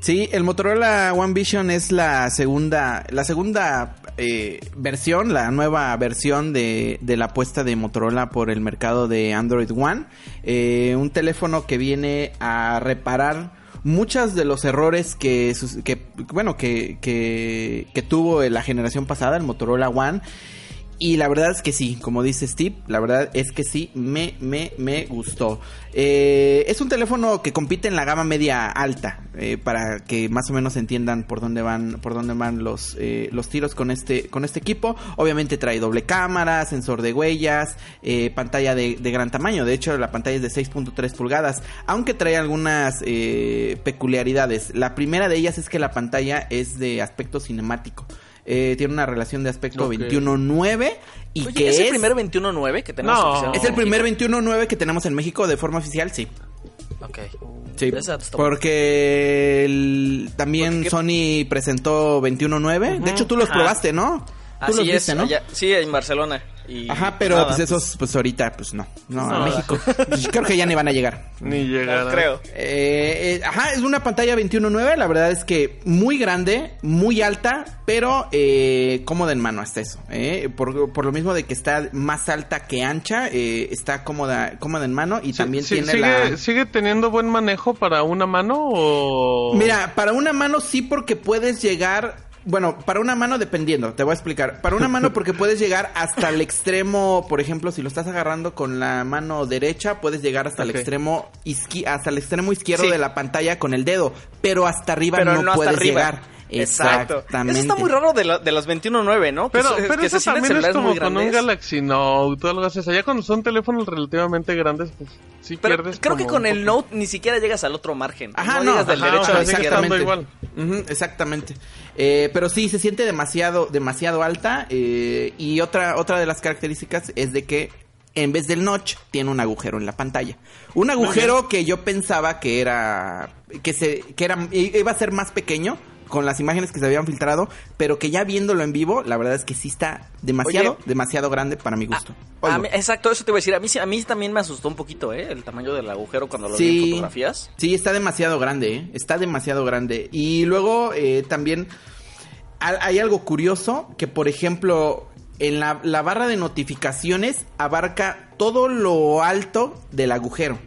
Sí, el Motorola One Vision es la segunda, la segunda eh, versión, la nueva versión de, de, la apuesta de Motorola por el mercado de Android One. Eh, un teléfono que viene a reparar muchos de los errores que, bueno, que, que, que tuvo la generación pasada, el Motorola One. Y la verdad es que sí, como dice Steve, la verdad es que sí, me, me, me gustó. Eh, es un teléfono que compite en la gama media alta, eh, para que más o menos entiendan por dónde van, por dónde van los, eh, los tiros con este, con este equipo. Obviamente trae doble cámara, sensor de huellas, eh, pantalla de, de, gran tamaño. De hecho, la pantalla es de 6.3 pulgadas, aunque trae algunas eh, peculiaridades. La primera de ellas es que la pantalla es de aspecto cinemático. Eh, tiene una relación de aspecto okay. 21.9 y Oye, que ¿es es el primer 21.9 que tenemos? no, es el primer 21.9 que tenemos en México de forma oficial, sí. Ok. Sí, porque el- también Porque- Sony presentó 21.9. De hecho, tú los Ajá. probaste, ¿no? Tú Así los es, ¿no? allá- sí, en Barcelona. Y Ajá, pero nada. pues esos, pues ahorita, pues no. No, a No. México. Pues, creo que ya ni van a llegar. Ni No llegará. creo. Eh, eh, ajá, es una pantalla 21.9, la verdad es que muy grande, muy alta, pero eh, cómoda en mano hasta eso. eh. Por, por lo mismo de que está más alta que ancha, eh, está cómoda, cómoda en mano y Sí, también sí, tiene sigue, la... ¿Sigue teniendo buen manejo para una mano o...? Mira, para una mano sí porque puedes llegar... Bueno, para una mano dependiendo, te voy a explicar. Para una mano porque puedes llegar hasta el extremo, por ejemplo, si lo estás agarrando con la mano derecha, puedes llegar hasta el extremo izqui- hasta el extremo izquierdo Sí. de la pantalla con el dedo, pero hasta arriba Pero no, puedes arriba. llegar. Exacto. Exactamente. Eso está muy raro de, la- de las 21.9, ¿no? Que Pero, so- pero que eso también es como con un. Galaxy Note o algo así. O sea, ya cuando son teléfonos relativamente grandes, pues sí Pero pierdes creo que con el. Note ni siquiera llegas al otro margen. Ajá, no, no, llegas del ajá, derecho o a sea, izquierda. estando igual. Ujú, exactamente. Eh, pero sí, se siente demasiado, demasiado alta. eh, y otra, otra de las características es de que en vez del notch tiene un agujero en la pantalla. Un agujero que yo pensaba que era, que se, que era, iba a ser más pequeño con las imágenes que se habían filtrado, pero que ya viéndolo en vivo, la verdad es que sí está demasiado, Oye. demasiado grande para mi gusto. A Oigo. mí- exacto, eso te iba a decir. A mí, sí- a mí también me asustó un poquito, ¿eh? El tamaño del agujero cuando lo vi en fotografías. Sí, está demasiado grande, ¿eh? Está demasiado grande. Y luego eh, también ha- hay algo curioso que, por ejemplo, en la, la barra de notificaciones abarca todo lo alto del agujero.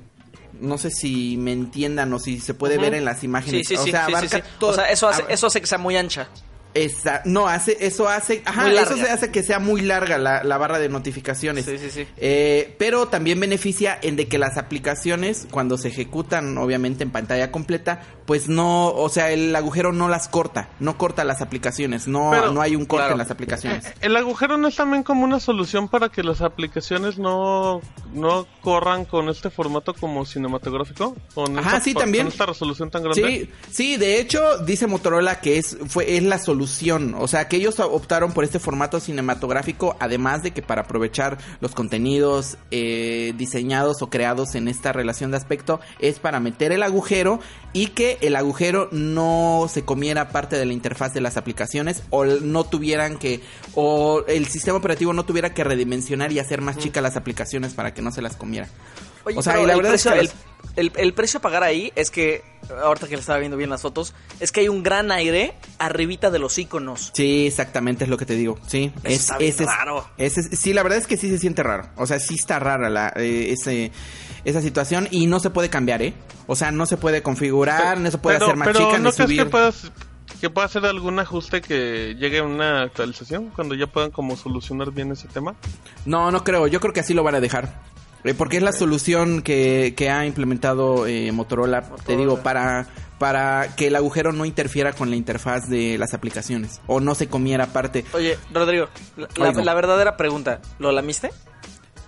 No sé si me entiendan o si se puede ver en las imágenes. sí, o sí. sea, abarca sí. todo. O sea, eso hace, ab- eso hace que sea muy ancha. Esa- no, hace, eso hace, ajá, eso se hace que sea muy larga la, la barra de notificaciones. Sí, sí, sí. Eh, pero también beneficia en de que las aplicaciones, cuando se ejecutan, obviamente en pantalla completa, pues no, o sea, el agujero no las corta, no corta las aplicaciones, no, Pero- no hay un corte claro. en las aplicaciones. El agujero no es también como una solución para que las aplicaciones no, no corran con este formato como cinematográfico. Con Ajá, esta, sí, con también. esta resolución tan grande. Sí, sí, de hecho dice Motorola que es fue es la solución, o sea, que ellos optaron por este formato cinematográfico, además de que para aprovechar los contenidos eh, diseñados o creados en esta relación de aspecto es para meter el agujero y que el agujero no se comiera parte de la interfaz de las aplicaciones o no tuvieran que o el sistema operativo no tuviera que redimensionar y hacer más chicas las aplicaciones para que no se las comiera. Oye, o sea, la el verdad es precio, que el, las- el- el precio a pagar ahí es que, ahorita que le estaba viendo bien las fotos, es que hay un gran aire arribita de los iconos. Sí, exactamente es lo que te digo. Sí, Eso está bien ese raro. ese es- sí, la verdad es que sí se siente raro. O sea, sí está rara la, eh, ese, esa situación y no se puede cambiar, ¿eh? O sea, no se puede configurar, no se puede pero, hacer más pero chica ¿no ni crees subir. que puedas que pueda hacer algún ajuste que llegue a una actualización cuando ya puedan como solucionar bien ese tema? No, no creo. Yo creo que así lo van a dejar. Eh, porque es la solución que, que ha implementado eh, Motorola, te digo, para, para que el agujero no interfiera con la interfaz de las aplicaciones. O no se comiera parte. Oye, Rodrigo, la, la- Oigo. la verdadera pregunta, ¿lo lamiste?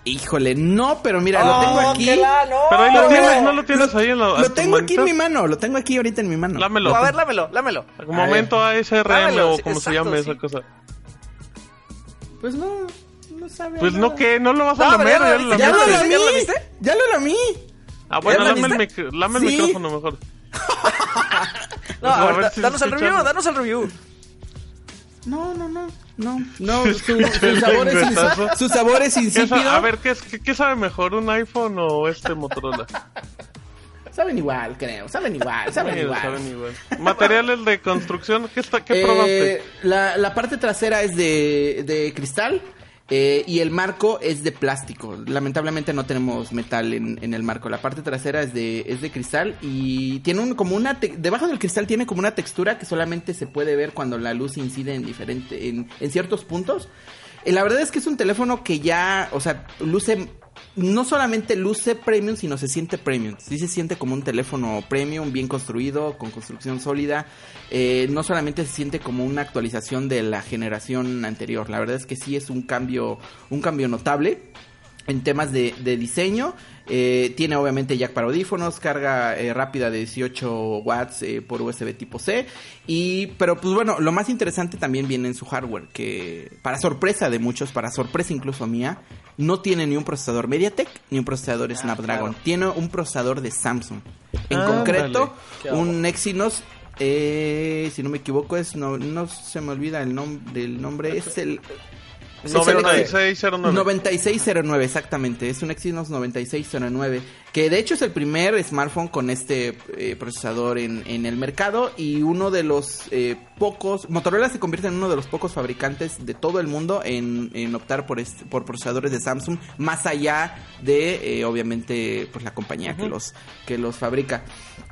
Híjole, no, pero mira, lo tengo aquí. la- no. Pero ahí lo Pero tienes, mira, ¿no lo tienes ahí en la Lo tengo aquí en mi mano, lo tengo aquí ahorita en mi mano. Lámelo. A ver, lámelo, lámelo. Un momento ASRM Dámelo, o como se llame sí. esa cosa. Pues no, no sabe. Pues nada. no, que no lo vas a No, lamer. ya ya lo lo Ya lo lamiste. lamí. ¿Ya lo viste? Ya lo lamí. Ah, bueno, ¿Ya lo lame el, viste? mic- lame el Sí. micrófono mejor. No, A a ver, ver da- si danos el review, danos el review. No, no, no. No, no, su, su sabor es, lengüetazo. ins- su sabor es ¿Qué sa- insípido. a ver, ¿qué, es- qué, qué sabe mejor, un iPhone o este Motorola? Saben igual, creo. Saben igual, saben Sí, igual. saben igual. Materiales de construcción, ¿qué, está, qué Eh, probaste? la, la parte trasera es de, de cristal eh, y el marco es de plástico. Lamentablemente no tenemos metal en, en el marco. La parte trasera es de, es de cristal y tiene un, como una... te- debajo del cristal tiene como una textura que solamente se puede ver cuando la luz incide en, diferente, en, en ciertos puntos. Eh, la verdad es que es un teléfono que ya, o sea, luce no solamente luce premium, sino se siente premium. Sí se siente como un teléfono premium, bien construido, con construcción sólida. Eh, no solamente se siente como una actualización de la generación anterior. La verdad es que sí es un cambio, un cambio notable en temas de, diseño. Eh, tiene obviamente jack para audífonos, carga eh, rápida de 18 watts eh, por USB tipo C. Y, pero pues bueno, lo más interesante también viene en su hardware, que para sorpresa de muchos, para sorpresa incluso mía, no tiene ni un procesador MediaTek ni un procesador Snapdragon. claro. Tiene un procesador de Samsung. En concreto, un Exynos. eh, si no me equivoco, es no, no se me olvida el nombre del nombre. Es el 9609. 9609, exactamente. Es un Exynos 9609. Que de hecho es el primer smartphone con este eh, procesador en, en el mercado. Y uno de los eh, pocos. Motorola se convierte en uno de los pocos fabricantes de todo el mundo en, en optar por, este- por procesadores de Samsung. Más allá de, eh, obviamente, pues la compañía que, los, que los fabrica.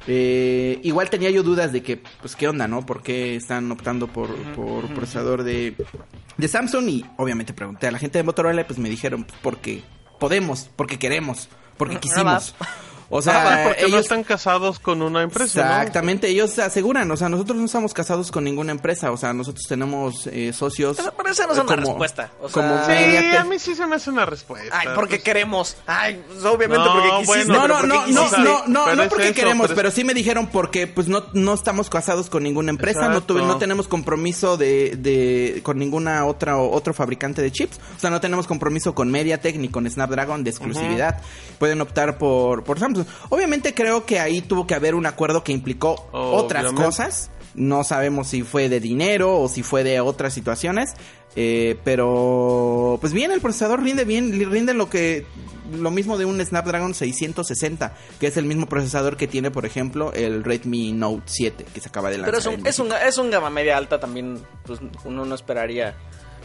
Igual tenía yo dudas de que, pues, ¿qué onda, no? ¿Por qué están optando por, por procesador de, de Samsung? Y obviamente pregunté a la gente de Motorola y pues me dijeron, pues, porque podemos, porque queremos, porque quisimos. O Ah, sea, porque no ellos... están casados con una empresa, ¿no? Exactamente, ellos se aseguran, o sea, nosotros no estamos casados con ninguna empresa, o sea, nosotros tenemos eh, socios. Pero- pero esa no es eh, una respuesta, o como sea- Sí, Mediatek. a mí sí se me hace una respuesta. Ay, porque pues. queremos. Ay, pues, obviamente No, porque quisiste. bueno, No, no, porque no, no, quisiste. no, no, no es porque eso, queremos, pero es- pero sí me dijeron porque pues no, no estamos casados con ninguna empresa, no, tuve- no tenemos compromiso de, de con ninguna otra o otro fabricante de chips, o sea, no tenemos compromiso con MediaTek ni con Snapdragon de exclusividad. Pueden optar por por Samsung. Obviamente creo que ahí tuvo que haber un acuerdo que implicó otras Obviamente. cosas. No sabemos si fue de dinero o si fue de otras situaciones. eh, pero pues bien, el procesador rinde bien, rinde lo que lo mismo de un Snapdragon 660, que es el mismo procesador que tiene, por ejemplo, el Redmi Note 7 que se acaba de lanzar. Pero es un, es, un, México. es un gama media alta también. Pues uno no esperaría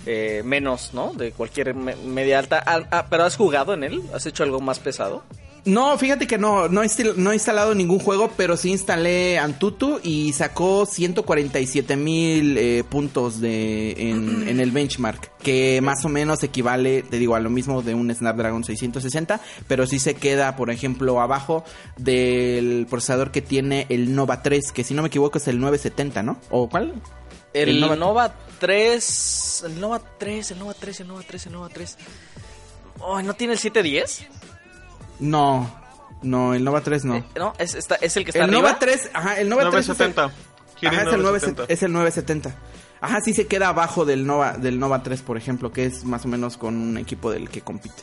eh, menos, ¿no? De cualquier me- media alta. Ah, ah, pero has jugado en él? ¿Has hecho algo más pesado? No, fíjate que no, no no he instalado ningún juego, pero sí instalé Antutu y sacó 147 mil eh, puntos de, en, en el benchmark, que más o menos equivale, te digo, a lo mismo de un Snapdragon 660, pero sí se queda, por ejemplo, abajo del procesador que tiene el Nova 3, que si no me equivoco es el 970, ¿no? ¿O cuál? El, El Nova... Nova- 3. El Nova 3, el Nova 3, el Nova 3, el Nova 3. Oh, ¿No tiene el 710? No, no, el Nova 3 no. Eh, no, es, está- es el que está el arriba. Nova 3, ajá, el Nova 3 es el- 970. Kirin Ajá, es el, 970. 970, es el 970. Ajá, sí se queda abajo del Nova, del Nova 3, por ejemplo, que es más o menos con un equipo del que compite.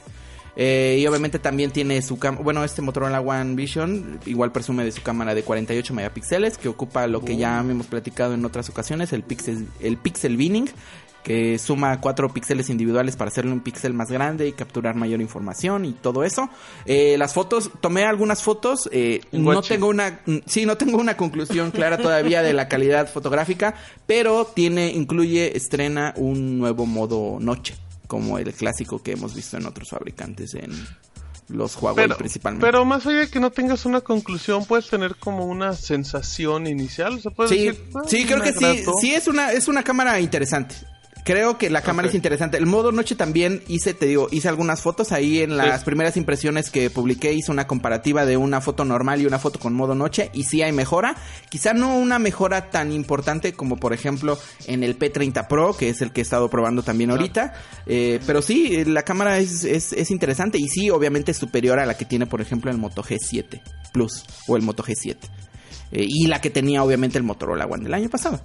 Eh, y obviamente también tiene su cámara, bueno, este Motorola One Vision igual presume de su cámara de 48 megapíxeles, que ocupa lo que ya hemos platicado en otras ocasiones, el pixel, el pixel binning, que suma 4 píxeles individuales para hacerle un píxel más grande y capturar mayor información y todo eso. Eh, las fotos, tomé algunas fotos, eh, no tengo una, mm, sí, no tengo una conclusión clara todavía de la calidad fotográfica, pero tiene, incluye, estrena un nuevo modo noche, como el clásico que hemos visto en otros fabricantes en los Huawei Pero, principalmente. pero más allá de que no tengas una conclusión, puedes tener como una sensación inicial. ¿Se puede sí, decir? "Ah, sí, creo me que sí, agradó". sí es una, es una cámara interesante. Creo que la cámara es interesante. El modo noche también hice, te digo, hice algunas fotos ahí en las Sí. primeras impresiones que publiqué. Hice una comparativa de una foto normal y una foto con modo noche. Y sí hay mejora. Quizá no una mejora tan importante como, por ejemplo, en el P30 Pro, que es el que he estado probando también ahorita. Eh, pero sí, la cámara es, es, es interesante. Y sí, obviamente es superior a la que tiene, por ejemplo, el Moto G7 Plus o el Moto G7. Eh, y la que tenía, obviamente, el Motorola One del año pasado.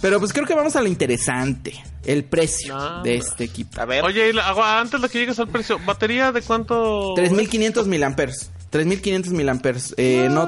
Pero pues creo que vamos a lo interesante. El precio No, de hombre. este equipo. A ver. Oye, antes de que llegues al precio, ¿batería de cuánto? 3500 miliamperes. 3500 miliamperes. Eh, no,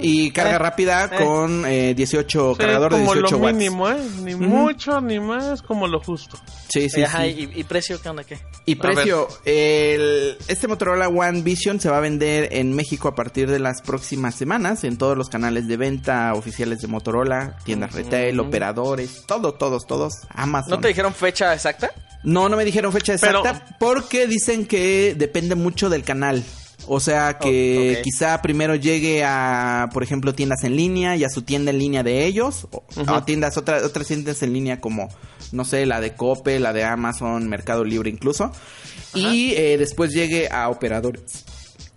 y carga Eh, rápida eh. con eh, 18 Sí, cargador de como 18 lo watts. mínimo, ¿eh? Ni mucho ni más, como lo justo. Sí, sí, Ajá, sí. Y, y precio qué onda qué? Y A precio, el- este Motorola One Vision se va a vender en México a partir de las próximas semanas en todos los canales de venta oficiales de Motorola, tiendas retail, operadores, todo, todos, todos, Amazon. ¿No te dijeron fecha exacta? No, no me dijeron fecha Pero- exacta porque dicen que depende mucho del canal. O sea que Oh, quizá primero llegue a, por ejemplo, tiendas en línea y a su tienda en línea de ellos, o, o tiendas, otras otras tiendas en línea como, no sé, la de Cope, la de Amazon, Mercado Libre incluso, y eh, después llegue a operadores.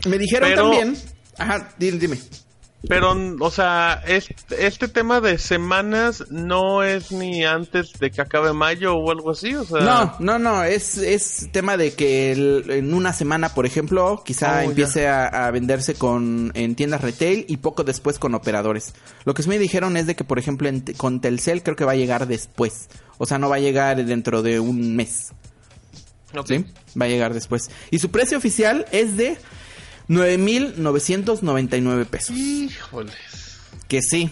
Me dijeron Pero- también, ajá, dime, dime. Pero, o sea, este, este tema de semanas no es ni antes de que acabe mayo o algo así, o sea... No, no, no, es, es tema de que el- en una semana, por ejemplo, quizá Oh, empiece a, a venderse con en tiendas retail y poco después con operadores. Lo que sí me dijeron es de que, por ejemplo, en con Telcel creo que va a llegar después. O sea, no va a llegar dentro de un mes. Ok. ¿Sí? Va a llegar después. Y su precio oficial es de 9,999 pesos. Híjoles. Que sí,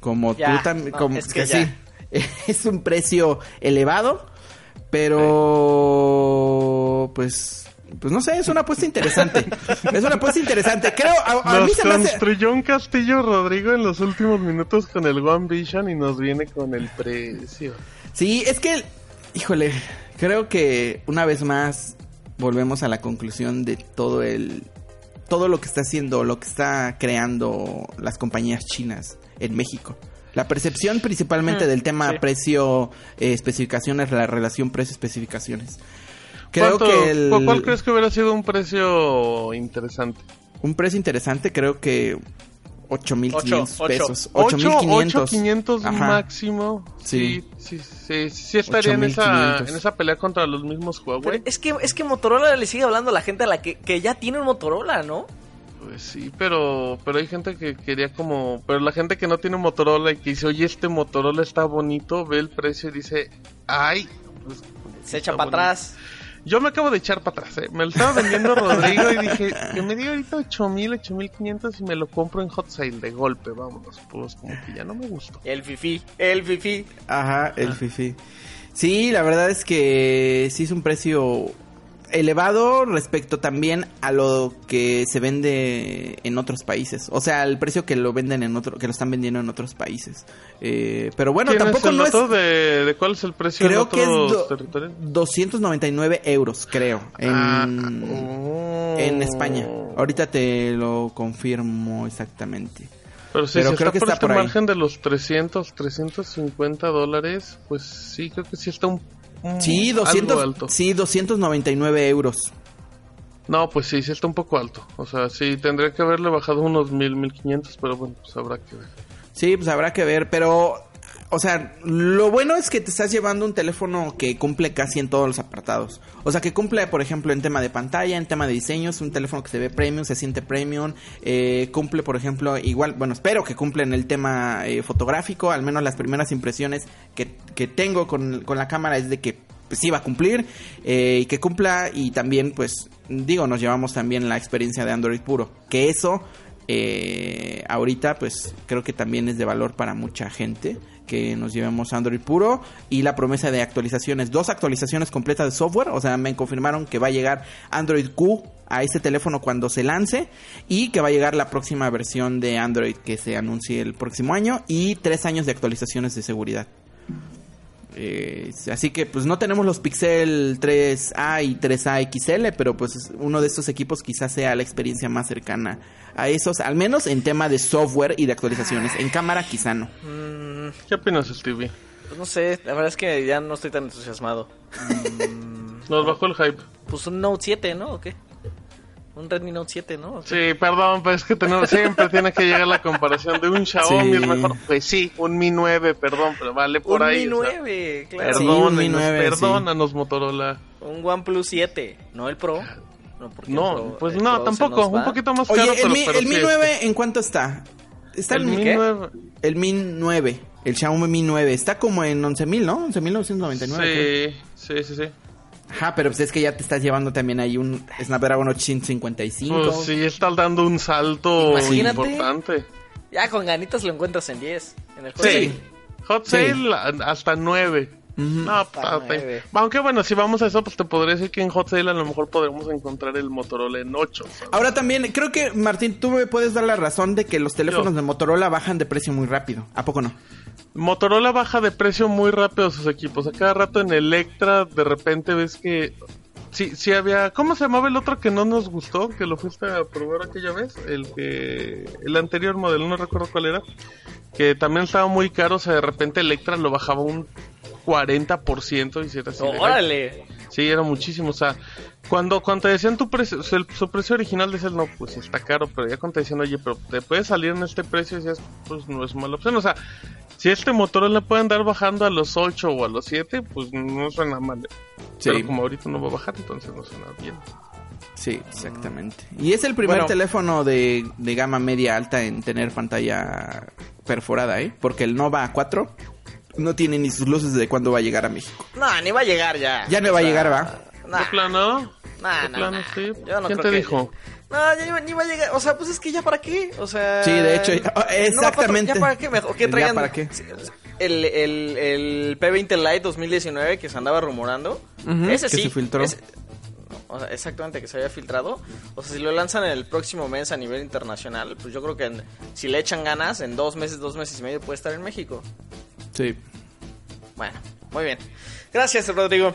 como Ya, tú también, no, como es que, sí, es un precio elevado, pero pues, pues no sé, es una apuesta interesante, es una apuesta interesante. Creo, a, a mí Nos se me hace, construyó un castillo Rodrigo en los últimos minutos con el One Vision y nos viene con el precio. sí, es que, híjole, creo que una vez más volvemos a la conclusión de todo el, todo lo que está haciendo, lo que está creando las compañías chinas en México. La percepción principalmente del tema sí. precio eh, especificaciones, la relación precio especificaciones. Creo ¿Cuánto- que el, cu- ¿Cuál crees que hubiera sido un precio interesante? un precio interesante creo que 8500 Ocho, ocho. pesos, 8500 8500. Ajá. máximo. Sí, Sí. sí, sí, sí estaría en esa, 8500. en esa pelea contra los mismos Pero Huawei. es que es que Motorola le sigue hablando a la gente a la que, que ya tiene un Motorola, ¿no? Pues sí, pero pero hay gente que quería como, pero la gente que no tiene Motorola y que dice, "Oye, este Motorola está bonito", ve el precio y dice, "Ay, pues, Se echa para bonito". atrás. Yo me acabo de echar para atrás, ¿eh? Me lo estaba vendiendo Rodrigo y dije, que me dio ahorita 8000, 8500 y me lo compro en Hot Sale de golpe, vámonos. Pues como que ya no me gustó. El fifi, el fifi. Ajá, el fifi. Sí, la verdad es que sí es un precio elevado respecto también a lo que se vende en otros países. O sea, el precio que lo venden en otro, que lo están vendiendo en otros países. Eh, pero bueno, ¿Tienes tampoco el no es. de, de cuál es el precio Creo en que es do- territorios? 299 euros, creo, en, Ah, oh. en España. Ahorita te lo confirmo exactamente. Pero sí, pero si creo está que por está este por margen de los 300, 350 dólares, pues sí, creo que sí está un, un Sí, algo 200, alto. sí, 299 euros. No, pues sí, sí está un poco alto. O sea, sí, tendría que haberle bajado unos 1000, 1500, pero bueno, pues habrá que ver. Sí, pues habrá que ver, pero, o sea, lo bueno es que te estás llevando un teléfono que cumple casi en todos los apartados. O sea, que cumple, por ejemplo, en tema de pantalla, en tema de diseño, es un teléfono que se ve premium, se siente premium, eh, cumple, por ejemplo, igual, bueno, espero que cumple en el tema eh, fotográfico, al menos las primeras impresiones que, que tengo con, con la cámara es de que pues, sí va a cumplir eh, y que cumpla y también, pues, digo, nos llevamos también la experiencia de Android puro, que eso eh, ahorita pues creo que también es de valor para mucha gente que nos llevemos Android puro y la promesa de actualizaciones, dos actualizaciones completas de software, o sea, me confirmaron que va a llegar Android Q a ese teléfono cuando se lance y que va a llegar la próxima versión de Android que se anuncie el próximo año y tres años de actualizaciones de seguridad. Eh, así que pues no tenemos los Pixel 3A y 3A XL, pero pues uno de estos equipos quizás sea la experiencia más cercana a esos, al menos en tema de software y de actualizaciones. En cámara quizá no. Mm, ¿Qué opinas, Stevie? Pues no sé, la verdad es que ya no estoy tan entusiasmado. Nos bajó el hype. Pues un Note 7, ¿no? ¿O qué? Un Redmi Note 7, ¿no? Sí, perdón, pero es que tenemos, siempre tiene que llegar la comparación de un Xiaomi, Sí. mejor. Pues sí, un Mi 9, perdón, pero vale por un ahí. Mi o sea, 9, claro. Sí, un Mi Perdónenos, 9, perdónanos, Motorola. Un OnePlus 7, no el Pro. No, porque el No, Pro- pues el no, Pro tampoco, un poquito más caro, Oye, pero, el Mi, pero el Mi sí, 9, ¿en cuánto está? Está El en Mi ¿qué? 9, El Mi 9, el Xiaomi Mi 9, está como en 11.000, ¿no? 11.999. creo. sí, sí, sí, sí. Ajá, pero pues es que ya te estás llevando también ahí un Snapdragon 855. Pues sí, está dando un salto Imagínate. importante. Ya con ganitas lo encuentras en 10. En el Sí. Hot Sí. Sale a- hasta 9. No, Hasta aunque bueno, si vamos a eso, pues te podría decir que en Hot Sale a lo mejor podremos encontrar el Motorola en 8. ¿sabes? Ahora también, creo que Martín, tú me puedes dar la razón de que los teléfonos Yo. de Motorola bajan de precio muy rápido. ¿A poco no? Motorola baja de precio muy rápido sus equipos. A cada rato en Electra, de repente ves que. Sí, sí había. ¿Cómo se llamaba el otro que no nos gustó? Que lo fuiste a probar aquella vez. El que. El anterior modelo, no recuerdo cuál era. Que también estaba muy caro. O sea, de repente Electra lo bajaba un 40% y si era así. de- ¡Órale! Sí, era muchísimo. O sea, cuando, cuando te decían tu precio, o sea, el- su precio original, decías, no, pues está caro. Pero ya cuando te decían, oye, pero te puede salir en este precio, decías, pues no es mala opción. O sea, si este Motorola puede andar bajando a los 8 o a los 7, pues no suena mal. Sí. Pero como ahorita no va a bajar, entonces no suena bien. Sí, exactamente. Y es el primer Bueno. teléfono de, de gama media alta en tener pantalla perforada, ¿eh? Porque el Nova 4 no tiene ni sus luces de cuándo va a llegar a México. No, ni va a llegar ya. Ya no va a llegar, ¿va? Nah, ¿De plano? nah, ¿De nah, plano, nah. sí? Yo no ¿Quién creo te que- dijo? No, ya ni, va- ni va a llegar. O sea, pues es que ya para qué. O sea. Sí, de hecho, no va a exactamente. pasar. ¿Ya para qué? Que ¿Ya traigan. para qué? El, el, el P20 Lite 2019 que se andaba rumorando. Ujú, ese que sí. se filtró. ese- o sea, exactamente, que se había filtrado. O sea, si lo lanzan el próximo mes a nivel internacional, pues yo creo que en- si le echan ganas, en dos meses, dos meses y medio puede estar en México. Sí. Bueno, muy bien. Gracias, Rodrigo.